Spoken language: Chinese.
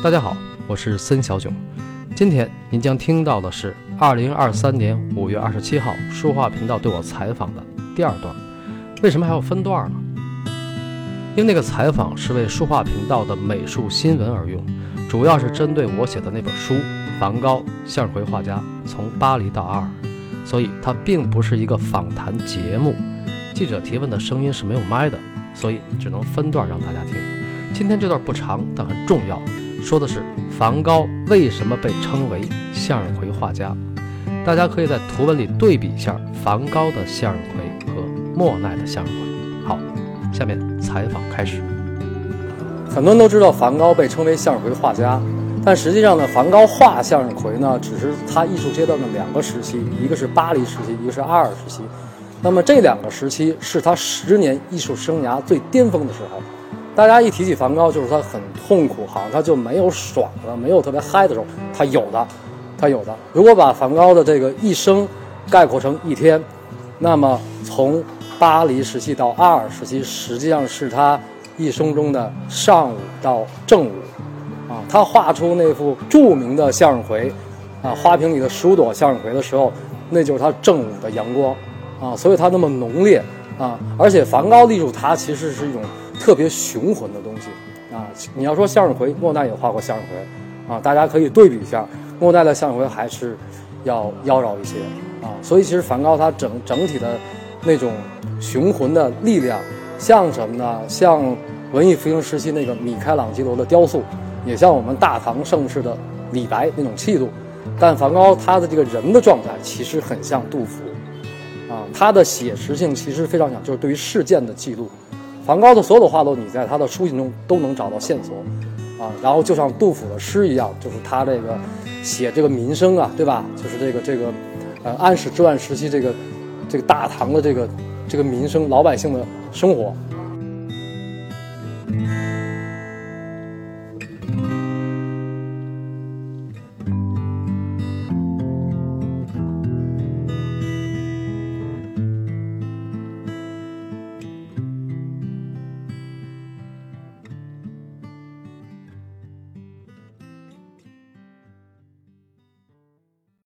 大家好，我是森小囧。今天您将听到的是二零二三年五月二十七号书画频道对我采访的第二段。为什么还要分段呢？因为那个采访是为书画频道的美术新闻而用，主要是针对我写的那本书《梵高：向日葵画家从巴黎到阿尔》，所以它并不是一个访谈节目。记者提问的声音是没有麦的，所以只能分段让大家听。今天这段不长，但很重要。说的是梵高为什么被称为向日葵画家？大家可以在图文里对比一下梵高的向日葵和莫奈的向日葵。好，下面采访开始。很多人都知道梵高被称为向日葵画家，但实际上呢，梵高画向日葵呢，只是他艺术阶段的两个时期，一个是巴黎时期，一个是阿尔时期。那么这两个时期是他十年艺术生涯最巅峰的时候。大家一提起梵高，就是他很痛苦，好像他就没有爽的，没有特别嗨的时候。他有的，他有的。如果把梵高的这个一生概括成一天，那么从巴黎时期到阿尔时期，实际上是他一生中的上午到正午。啊，他画出那幅著名的向日葵，啊，花瓶里的十五朵向日葵的时候，那就是他正午的阳光，啊，所以他那么浓烈，啊，而且梵高艺术它其实是一种。特别雄浑的东西啊！你要说向日葵，莫奈也画过向日葵啊，大家可以对比一下，莫奈的向日葵还是要妖娆一些啊。所以其实梵高他整整体的那种雄浑的力量，像什么呢？像文艺复兴时期那个米开朗基罗的雕塑，也像我们大唐盛世的李白那种气度。但梵高他的这个人的状态其实很像杜甫啊，他的写实性其实非常强，就是对于事件的记录。梵高的所有的画作你在他的书信中都能找到线索啊然后就像杜甫的诗一样就是他这个写这个民生啊对吧？就是这个这个呃安史之乱时期这个这个大唐的这个这个民生老百姓的生活。